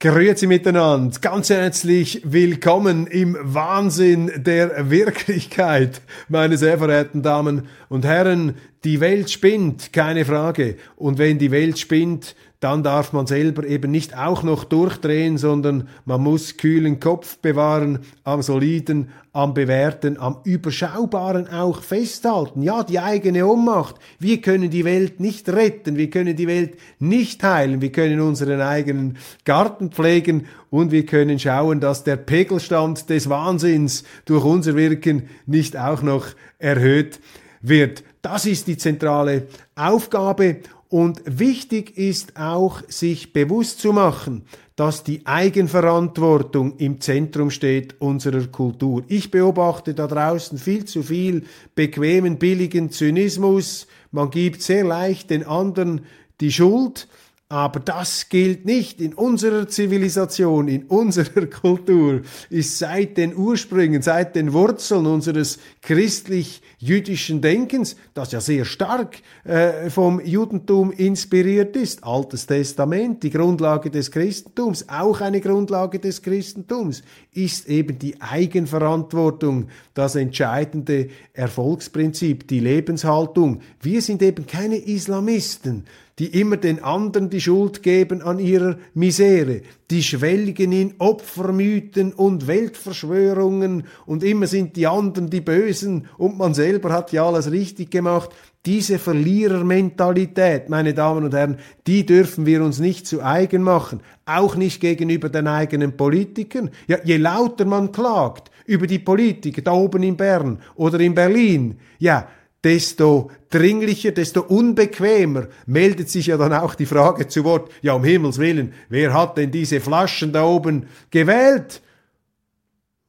Grüezi miteinander, ganz herzlich willkommen im Wahnsinn der Wirklichkeit, meine sehr verehrten Damen und Herren. Die Welt spinnt, keine Frage. Und wenn die Welt spinnt, dann darf man selber eben nicht auch noch durchdrehen, sondern man muss kühlen Kopf bewahren, am soliden, am bewährten, am überschaubaren auch festhalten. Ja, die eigene Ohnmacht. Wir können die Welt nicht retten, wir können die Welt nicht heilen, wir können unseren eigenen Garten pflegen und wir können schauen, dass der Pegelstand des Wahnsinns durch unser Wirken nicht auch noch erhöht wird. Das ist die zentrale Aufgabe und wichtig ist auch, sich bewusst zu machen, dass die Eigenverantwortung im Zentrum steht unserer Kultur. Ich beobachte da draußen viel zu viel bequemen, billigen Zynismus. Man gibt sehr leicht den anderen die Schuld aber das gilt nicht in unserer Zivilisation, in unserer Kultur, ist seit den Ursprüngen, seit den Wurzeln unseres christlich-jüdischen Denkens, das ja sehr stark äh, vom Judentum inspiriert ist, Altes Testament, die Grundlage des Christentums, auch eine Grundlage des Christentums, ist eben die Eigenverantwortung das entscheidende Erfolgsprinzip, die Lebenshaltung. Wir sind eben keine Islamisten, die immer den anderen die Schuld geben an ihrer Misere, die schwelgen in Opfermythen und Weltverschwörungen und immer sind die anderen die Bösen und man selber hat ja alles richtig gemacht. Diese Verlierermentalität, meine Damen und Herren, die dürfen wir uns nicht zu eigen machen, auch nicht gegenüber den eigenen Politikern. Ja, je lauter man klagt über die Politiker da oben in Bern oder in Berlin, ja, desto dringlicher, desto unbequemer meldet sich ja dann auch die Frage zu Wort, ja um Himmels willen, wer hat denn diese Flaschen da oben gewählt?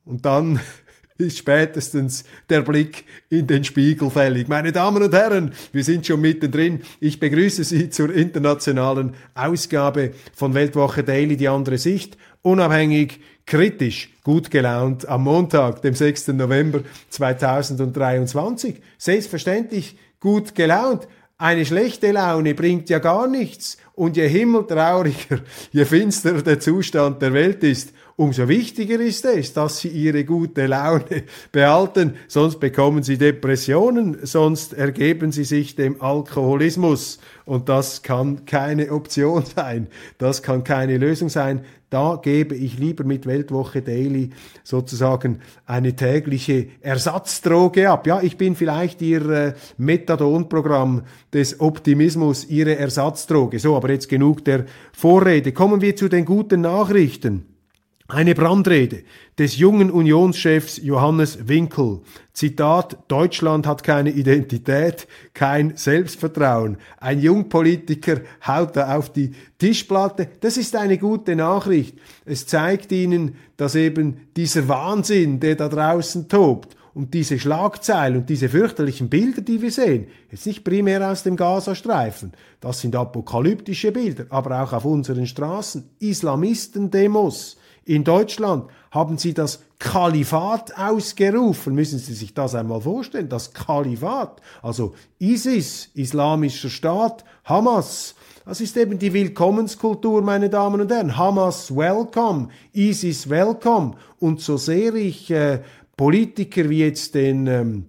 Und dann ist spätestens der Blick in den Spiegel fällig. Meine Damen und Herren, wir sind schon mittendrin. Ich begrüße Sie zur internationalen Ausgabe von Weltwoche Daily, die andere Sicht. Unabhängig, kritisch, gut gelaunt am Montag, dem 6. November 2023. Selbstverständlich gut gelaunt. Eine schlechte Laune bringt ja gar nichts. Und je himmeltrauriger, je finsterer der Zustand der Welt ist, umso wichtiger ist es, dass sie ihre gute Laune behalten, sonst bekommen sie Depressionen, sonst ergeben sie sich dem Alkoholismus. Und das kann keine Option sein, das kann keine Lösung sein. Da gebe ich lieber mit Weltwoche Daily sozusagen eine tägliche Ersatzdroge ab. Ja, ich bin vielleicht Ihr äh, Methadonprogramm des Optimismus, Ihre Ersatzdroge. So, aber jetzt genug der Vorrede. Kommen wir zu den guten Nachrichten. Eine Brandrede des jungen Unionschefs Johannes Winkel. Zitat, Deutschland hat keine Identität, kein Selbstvertrauen. Ein Jungpolitiker haut da auf die Tischplatte. Das ist eine gute Nachricht. Es zeigt Ihnen, dass eben dieser Wahnsinn, der da draußen tobt, und diese Schlagzeilen und diese fürchterlichen Bilder, die wir sehen, jetzt nicht primär aus dem Gazastreifen, das sind apokalyptische Bilder, aber auch auf unseren Straßen, Islamisten-Demos, in Deutschland haben sie das Kalifat ausgerufen. Müssen Sie sich das einmal vorstellen? Das Kalifat. Also ISIS, Islamischer Staat, Hamas. Das ist eben die Willkommenskultur, meine Damen und Herren. Hamas welcome, ISIS welcome. Und so sehr ich äh, Politiker wie jetzt den ähm,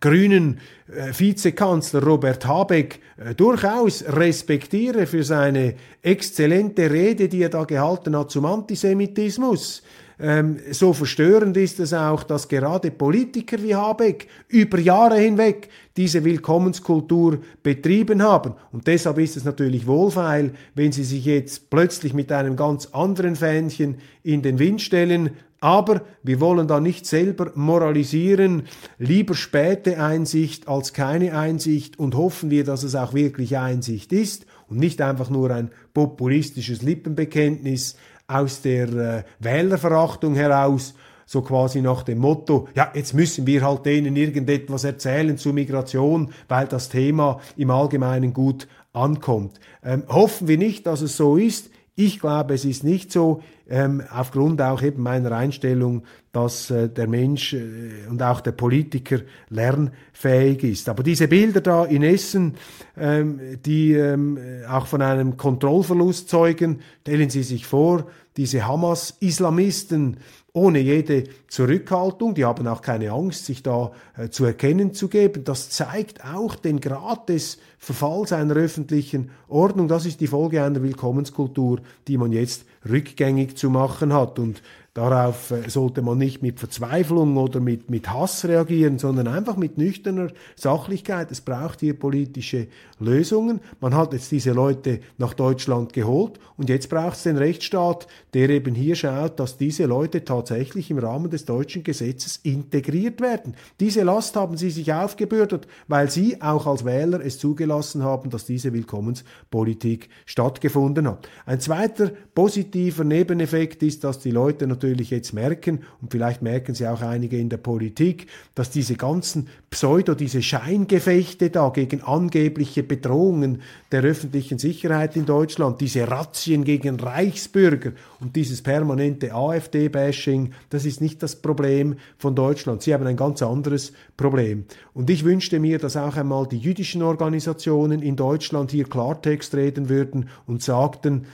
grünen äh, Vizekanzler Robert Habeck äh, durchaus respektiere für seine exzellente Rede, die er da gehalten hat zum Antisemitismus. Ähm, so verstörend ist es auch, dass gerade Politiker wie Habeck über Jahre hinweg diese Willkommenskultur betrieben haben. Und deshalb ist es natürlich wohlfeil, wenn sie sich jetzt plötzlich mit einem ganz anderen Fähnchen in den Wind stellen, aber wir wollen da nicht selber moralisieren, lieber späte Einsicht als keine Einsicht und hoffen wir, dass es auch wirklich Einsicht ist und nicht einfach nur ein populistisches Lippenbekenntnis aus der äh, Wählerverachtung heraus, so quasi nach dem Motto, ja, jetzt müssen wir halt denen irgendetwas erzählen zu Migration, weil das Thema im Allgemeinen gut ankommt. Ähm, hoffen wir nicht, dass es so ist. Ich glaube, es ist nicht so, ähm, aufgrund auch eben meiner Einstellung, dass äh, der Mensch äh, und auch der Politiker lernfähig ist. Aber diese Bilder da in Essen, ähm, die ähm, auch von einem Kontrollverlust zeugen, stellen Sie sich vor, diese Hamas-Islamisten, ohne jede Zurückhaltung, die haben auch keine Angst, sich da äh, zu erkennen zu geben. Das zeigt auch den Grad des Verfalls einer öffentlichen Ordnung. Das ist die Folge einer Willkommenskultur, die man jetzt rückgängig zu machen hat. Und Darauf äh, sollte man nicht mit Verzweiflung oder mit, mit Hass reagieren, sondern einfach mit nüchterner Sachlichkeit. Es braucht hier politische Lösungen. Man hat jetzt diese Leute nach Deutschland geholt und jetzt braucht es den Rechtsstaat, der eben hier schaut, dass diese Leute tatsächlich im Rahmen des deutschen Gesetzes integriert werden. Diese Last haben sie sich aufgebürdet, weil sie auch als Wähler es zugelassen haben, dass diese Willkommenspolitik stattgefunden hat. Ein zweiter positiver Nebeneffekt ist, dass die Leute natürlich natürlich jetzt merken, und vielleicht merken sie auch einige in der Politik, dass diese ganzen Pseudo, diese Scheingefechte da gegen angebliche Bedrohungen der öffentlichen Sicherheit in Deutschland, diese Razzien gegen Reichsbürger und dieses permanente AfD-Bashing, das ist nicht das Problem von Deutschland. Sie haben ein ganz anderes Problem. Und ich wünschte mir, dass auch einmal die jüdischen Organisationen in Deutschland hier Klartext reden würden und sagten,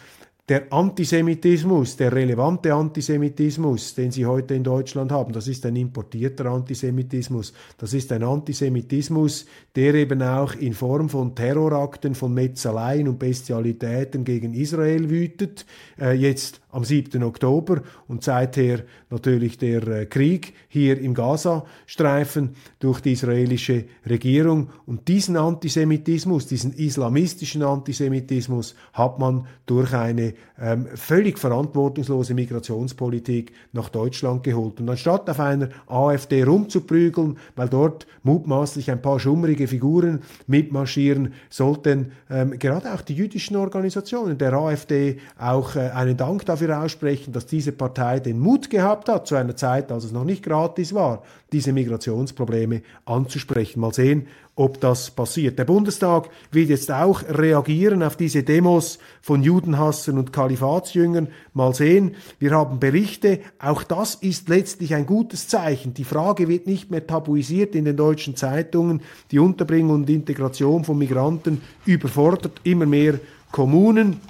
der Antisemitismus, der relevante Antisemitismus, den Sie heute in Deutschland haben, das ist ein importierter Antisemitismus. Das ist ein Antisemitismus, der eben auch in Form von Terrorakten, von Metzaleien und Bestialitäten gegen Israel wütet. Äh, jetzt am 7. Oktober und seither natürlich der äh, Krieg hier im Gazastreifen durch die israelische Regierung. Und diesen Antisemitismus, diesen islamistischen Antisemitismus hat man durch eine ähm, völlig verantwortungslose Migrationspolitik nach Deutschland geholt. Und anstatt auf einer AfD rumzuprügeln, weil dort mutmaßlich ein paar schummrige Figuren mitmarschieren, sollten ähm, gerade auch die jüdischen Organisationen der AfD auch äh, einen Dank dafür dafür aussprechen, dass diese Partei den Mut gehabt hat, zu einer Zeit, als es noch nicht gratis war, diese Migrationsprobleme anzusprechen. Mal sehen, ob das passiert. Der Bundestag wird jetzt auch reagieren auf diese Demos von Judenhassern und Kalifatsjüngern. Mal sehen, wir haben Berichte. Auch das ist letztlich ein gutes Zeichen. Die Frage wird nicht mehr tabuisiert in den deutschen Zeitungen. Die Unterbringung und Integration von Migranten überfordert immer mehr Kommunen.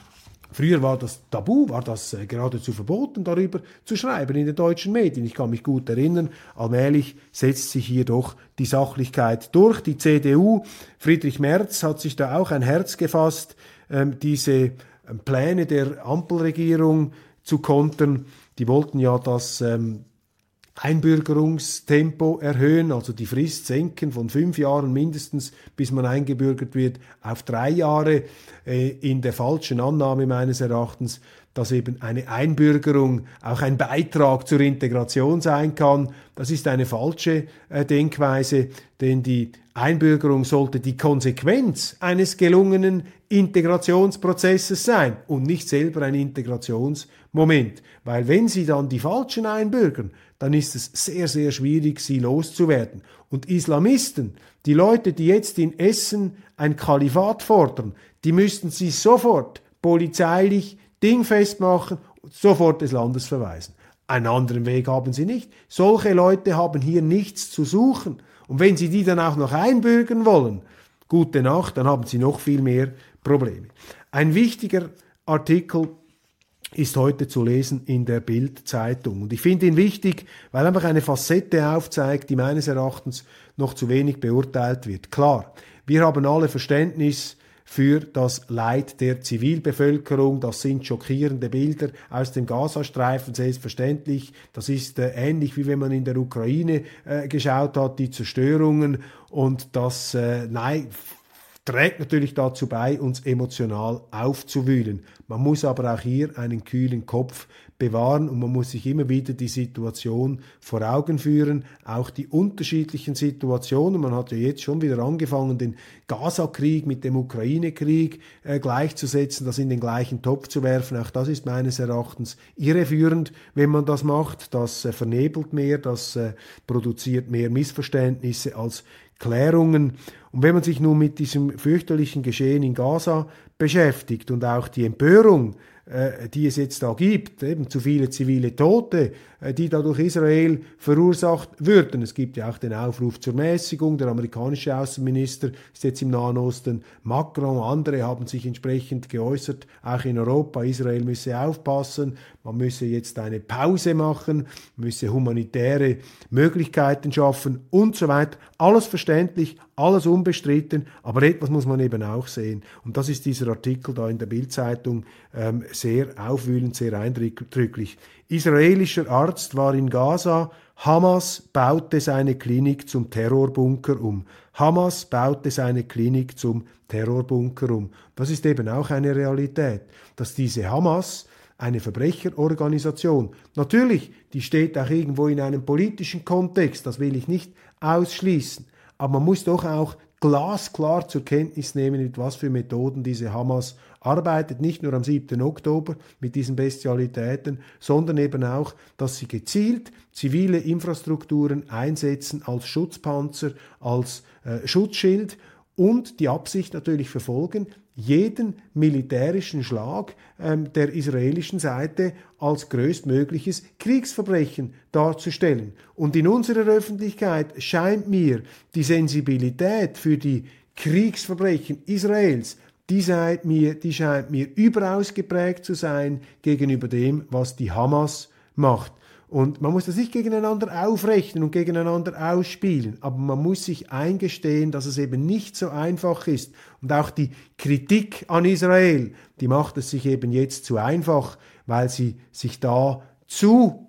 Früher war das Tabu, war das äh, geradezu verboten, darüber zu schreiben in den deutschen Medien. Ich kann mich gut erinnern, allmählich setzt sich hier doch die Sachlichkeit durch. Die CDU, Friedrich Merz hat sich da auch ein Herz gefasst, ähm, diese ähm, Pläne der Ampelregierung zu kontern. Die wollten ja, dass ähm, Einbürgerungstempo erhöhen, also die Frist senken von fünf Jahren mindestens, bis man eingebürgert wird, auf drei Jahre, äh, in der falschen Annahme meines Erachtens, dass eben eine Einbürgerung auch ein Beitrag zur Integration sein kann. Das ist eine falsche äh, Denkweise, denn die Einbürgerung sollte die Konsequenz eines gelungenen Integrationsprozesses sein und nicht selber ein Integrationsmoment. Weil wenn Sie dann die Falschen einbürgern, dann ist es sehr, sehr schwierig, sie loszuwerden. Und Islamisten, die Leute, die jetzt in Essen ein Kalifat fordern, die müssten sie sofort polizeilich dingfest machen und sofort des Landes verweisen. Einen anderen Weg haben sie nicht. Solche Leute haben hier nichts zu suchen. Und wenn sie die dann auch noch einbürgern wollen, gute Nacht, dann haben sie noch viel mehr Probleme. Ein wichtiger Artikel ist heute zu lesen in der Bild-Zeitung. Und ich finde ihn wichtig, weil er einfach eine Facette aufzeigt, die meines Erachtens noch zu wenig beurteilt wird. Klar, wir haben alle Verständnis für das Leid der Zivilbevölkerung. Das sind schockierende Bilder aus dem Gazastreifen, selbstverständlich. Das ist äh, ähnlich wie wenn man in der Ukraine äh, geschaut hat, die Zerstörungen. Und das, äh, nein, trägt natürlich dazu bei, uns emotional aufzuwühlen. Man muss aber auch hier einen kühlen Kopf bewahren und man muss sich immer wieder die Situation vor Augen führen, auch die unterschiedlichen Situationen. Man hat ja jetzt schon wieder angefangen, den Gaza-Krieg mit dem Ukraine-Krieg äh, gleichzusetzen, das in den gleichen Topf zu werfen. Auch das ist meines Erachtens irreführend, wenn man das macht. Das äh, vernebelt mehr, das äh, produziert mehr Missverständnisse als Klärungen. Und wenn man sich nun mit diesem fürchterlichen Geschehen in Gaza beschäftigt und auch die Empörung, äh, die es jetzt da gibt, eben zu viele zivile Tote, äh, die dadurch Israel verursacht würden. Es gibt ja auch den Aufruf zur Mäßigung. Der amerikanische Außenminister ist jetzt im Nahen Osten. Macron, andere haben sich entsprechend geäußert, auch in Europa. Israel müsse aufpassen, man müsse jetzt eine Pause machen, müsse humanitäre Möglichkeiten schaffen und so weiter. Alles verständlich, alles unbestritten, aber etwas muss man eben auch sehen. Und das ist dieser Artikel da in der Bildzeitung ähm, sehr aufwühlend, sehr eindrücklich. Israelischer Arzt war in Gaza. Hamas baute seine Klinik zum Terrorbunker um. Hamas baute seine Klinik zum Terrorbunker um. Das ist eben auch eine Realität, dass diese Hamas eine Verbrecherorganisation, natürlich, die steht auch irgendwo in einem politischen Kontext, das will ich nicht ausschließen, aber man muss doch auch glasklar zur Kenntnis nehmen, mit was für Methoden diese Hamas arbeitet, nicht nur am 7. Oktober mit diesen Bestialitäten, sondern eben auch, dass sie gezielt zivile Infrastrukturen einsetzen als Schutzpanzer, als äh, Schutzschild und die Absicht natürlich verfolgen, jeden militärischen Schlag ähm, der israelischen Seite als größtmögliches Kriegsverbrechen darzustellen. Und in unserer Öffentlichkeit scheint mir die Sensibilität für die Kriegsverbrechen Israels die scheint, mir, die scheint mir überaus geprägt zu sein gegenüber dem, was die Hamas macht. Und man muss das nicht gegeneinander aufrechnen und gegeneinander ausspielen, aber man muss sich eingestehen, dass es eben nicht so einfach ist. Und auch die Kritik an Israel, die macht es sich eben jetzt zu einfach, weil sie sich da zu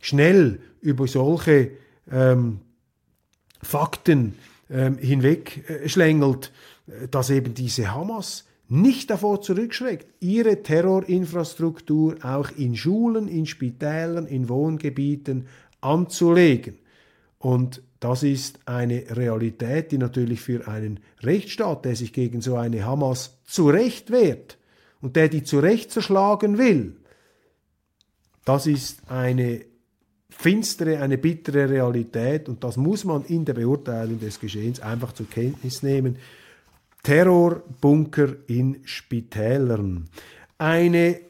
schnell über solche ähm, Fakten ähm, hinweg äh, äh, dass eben diese Hamas nicht davor zurückschreckt, ihre Terrorinfrastruktur auch in Schulen, in Spitälern, in Wohngebieten anzulegen. Und das ist eine Realität, die natürlich für einen Rechtsstaat, der sich gegen so eine Hamas zurecht wehrt und der die zurecht zerschlagen will, das ist eine finstere, eine bittere Realität und das muss man in der Beurteilung des Geschehens einfach zur Kenntnis nehmen. Terrorbunker in Spitälern. Eine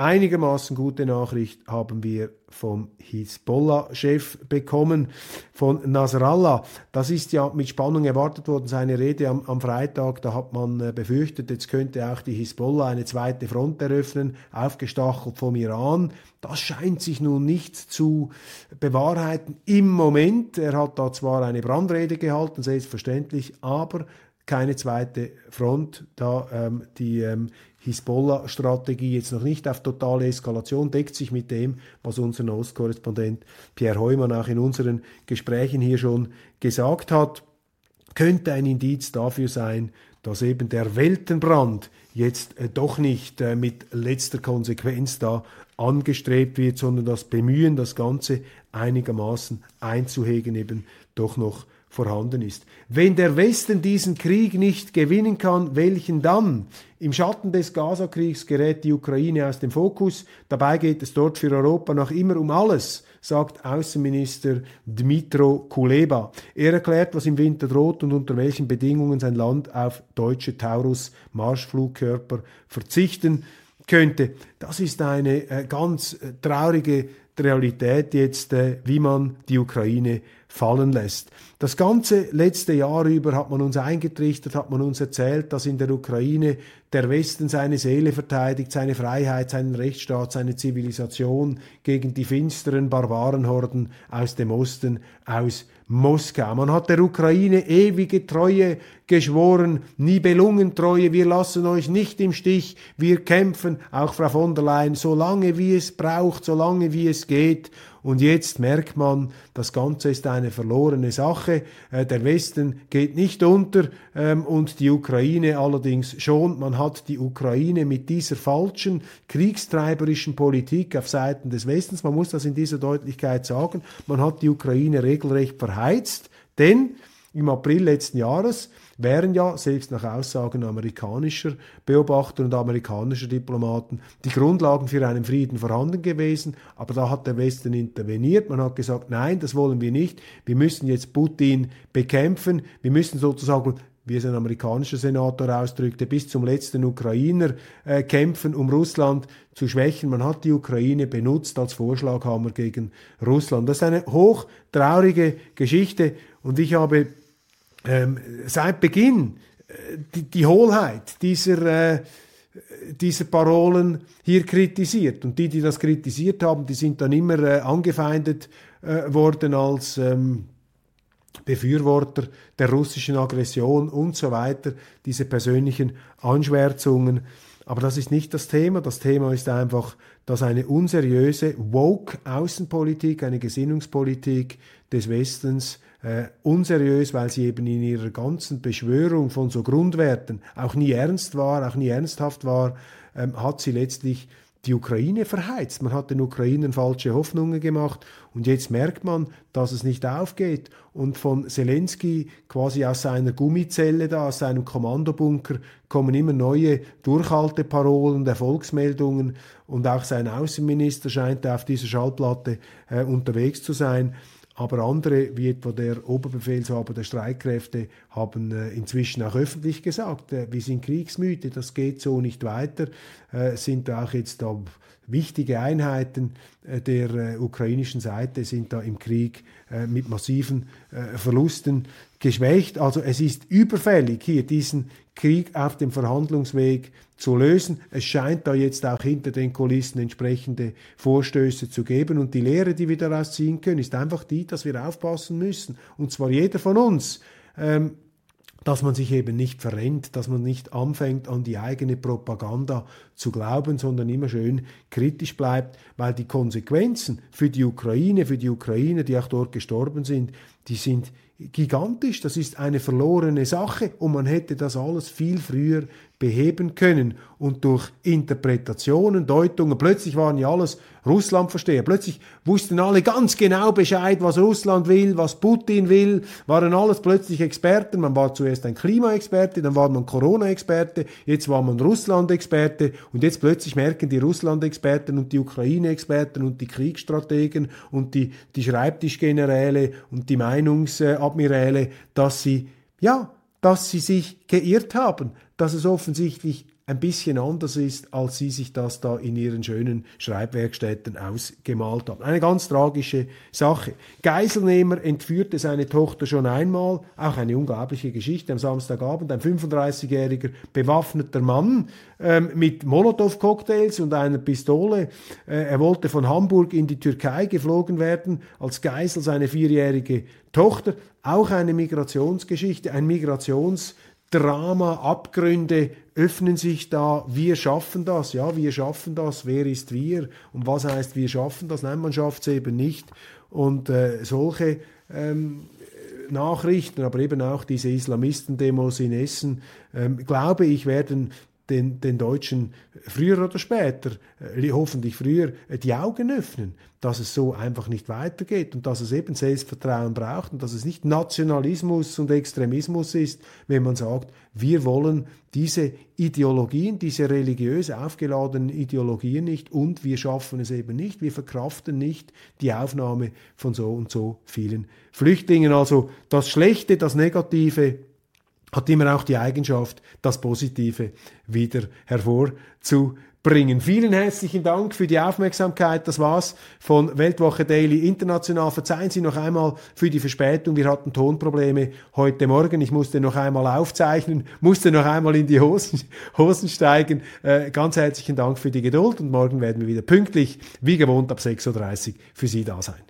einigermaßen gute Nachricht haben wir vom Hisbollah-Chef bekommen, von Nasrallah. Das ist ja mit Spannung erwartet worden, seine Rede am, am Freitag. Da hat man äh, befürchtet, jetzt könnte auch die Hisbollah eine zweite Front eröffnen, aufgestachelt vom Iran. Das scheint sich nun nicht zu bewahrheiten im Moment. Er hat da zwar eine Brandrede gehalten, selbstverständlich, aber keine zweite Front, da ähm, die ähm, Hisbollah-Strategie jetzt noch nicht auf totale Eskalation, deckt sich mit dem, was unser Ostkorrespondent Pierre Heumann auch in unseren Gesprächen hier schon gesagt hat, könnte ein Indiz dafür sein, dass eben der Weltenbrand jetzt äh, doch nicht äh, mit letzter Konsequenz da angestrebt wird, sondern das Bemühen, das Ganze einigermaßen einzuhegen, eben doch noch vorhanden ist. Wenn der Westen diesen Krieg nicht gewinnen kann, welchen dann? Im Schatten des Gazakriegs gerät die Ukraine aus dem Fokus. Dabei geht es dort für Europa noch immer um alles, sagt Außenminister Dmitro Kuleba. Er erklärt, was im Winter droht und unter welchen Bedingungen sein Land auf deutsche Taurus-Marschflugkörper verzichten könnte. Das ist eine äh, ganz äh, traurige Realität jetzt, äh, wie man die Ukraine fallen lässt. Das ganze letzte Jahr über hat man uns eingetrichtert, hat man uns erzählt, dass in der Ukraine der Westen seine Seele verteidigt, seine Freiheit, seinen Rechtsstaat, seine Zivilisation gegen die finsteren Barbarenhorden aus dem Osten, aus Moskau. Man hat der Ukraine ewige Treue geschworen, Nibelungentreue, wir lassen euch nicht im Stich, wir kämpfen, auch Frau von der Leyen, so lange wie es braucht, so lange wie es geht. Und jetzt merkt man, das Ganze ist eine verlorene Sache. Äh, der Westen geht nicht unter ähm, und die Ukraine allerdings schon. Man hat die Ukraine mit dieser falschen kriegstreiberischen Politik auf Seiten des Westens, man muss das in dieser Deutlichkeit sagen, man hat die Ukraine regelrecht verheizt, denn im April letzten Jahres wären ja, selbst nach Aussagen amerikanischer Beobachter und amerikanischer Diplomaten, die Grundlagen für einen Frieden vorhanden gewesen. Aber da hat der Westen interveniert. Man hat gesagt, nein, das wollen wir nicht. Wir müssen jetzt Putin bekämpfen. Wir müssen sozusagen wie es ein amerikanischer Senator ausdrückte, bis zum letzten Ukrainer äh, kämpfen, um Russland zu schwächen. Man hat die Ukraine benutzt als Vorschlaghammer gegen Russland. Das ist eine hochtraurige Geschichte und ich habe ähm, seit Beginn äh, die, die Hohlheit dieser, äh, dieser Parolen hier kritisiert. Und die, die das kritisiert haben, die sind dann immer äh, angefeindet äh, worden als ähm, Befürworter der russischen Aggression und so weiter, diese persönlichen Anschwärzungen. Aber das ist nicht das Thema. Das Thema ist einfach, dass eine unseriöse Woke-Außenpolitik, eine Gesinnungspolitik des Westens äh, unseriös, weil sie eben in ihrer ganzen Beschwörung von so Grundwerten auch nie ernst war, auch nie ernsthaft war, ähm, hat sie letztlich die Ukraine verheizt. Man hat den Ukrainern falsche Hoffnungen gemacht und jetzt merkt man, dass es nicht aufgeht. Und von Zelensky quasi aus seiner Gummizelle da, aus seinem Kommandobunker kommen immer neue Durchhalteparolen der Volksmeldungen und auch sein Außenminister scheint auf dieser Schallplatte äh, unterwegs zu sein. Aber andere, wie etwa der Oberbefehlshaber der Streitkräfte, haben äh, inzwischen auch öffentlich gesagt, äh, wir sind kriegsmüde, das geht so nicht weiter, äh, sind auch jetzt da wichtige Einheiten der ukrainischen Seite sind da im Krieg mit massiven Verlusten geschwächt. Also es ist überfällig, hier diesen Krieg auf dem Verhandlungsweg zu lösen. Es scheint da jetzt auch hinter den Kulissen entsprechende Vorstöße zu geben. Und die Lehre, die wir daraus ziehen können, ist einfach die, dass wir aufpassen müssen. Und zwar jeder von uns. Ähm, dass man sich eben nicht verrennt, dass man nicht anfängt an die eigene Propaganda zu glauben, sondern immer schön kritisch bleibt, weil die Konsequenzen für die Ukraine, für die Ukrainer, die auch dort gestorben sind, die sind gigantisch, das ist eine verlorene Sache und man hätte das alles viel früher beheben können und durch Interpretationen, Deutungen, plötzlich waren ja alles Russlandversteher, plötzlich wussten alle ganz genau Bescheid, was Russland will, was Putin will, waren alles plötzlich Experten, man war zuerst ein Klimaexperte, dann war man Corona-Experte, jetzt war man Russland-Experte und jetzt plötzlich merken die Russland-Experten und die Ukraine-Experten und die Kriegsstrategen und die, die Schreibtischgeneräle und die Meinungsadmiräle, dass sie, ja, dass sie sich geirrt haben, dass es offensichtlich ein bisschen anders ist, als sie sich das da in ihren schönen Schreibwerkstätten ausgemalt haben. Eine ganz tragische Sache. Geiselnehmer entführte seine Tochter schon einmal, auch eine unglaubliche Geschichte am Samstagabend. Ein 35-jähriger bewaffneter Mann ähm, mit Molotow-Cocktails und einer Pistole. Äh, er wollte von Hamburg in die Türkei geflogen werden, als Geisel seine vierjährige Tochter. Auch eine Migrationsgeschichte, ein Migrations- Drama, Abgründe öffnen sich da. Wir schaffen das, ja, wir schaffen das. Wer ist wir? Und was heißt wir schaffen das? Nein, man schafft es eben nicht. Und äh, solche ähm, Nachrichten, aber eben auch diese Islamistendemos in Essen, ähm, glaube ich, werden den, den Deutschen früher oder später, äh, hoffentlich früher, äh, die Augen öffnen, dass es so einfach nicht weitergeht und dass es eben Selbstvertrauen braucht und dass es nicht Nationalismus und Extremismus ist, wenn man sagt, wir wollen diese Ideologien, diese religiös aufgeladenen Ideologien nicht und wir schaffen es eben nicht, wir verkraften nicht die Aufnahme von so und so vielen Flüchtlingen. Also das Schlechte, das Negative, hat immer auch die Eigenschaft, das Positive wieder hervorzubringen. Vielen herzlichen Dank für die Aufmerksamkeit. Das war's von Weltwoche Daily International. Verzeihen Sie noch einmal für die Verspätung. Wir hatten Tonprobleme heute Morgen. Ich musste noch einmal aufzeichnen, musste noch einmal in die Hosen, Hosen steigen. Äh, ganz herzlichen Dank für die Geduld und morgen werden wir wieder pünktlich, wie gewohnt, ab 6.30 Uhr für Sie da sein.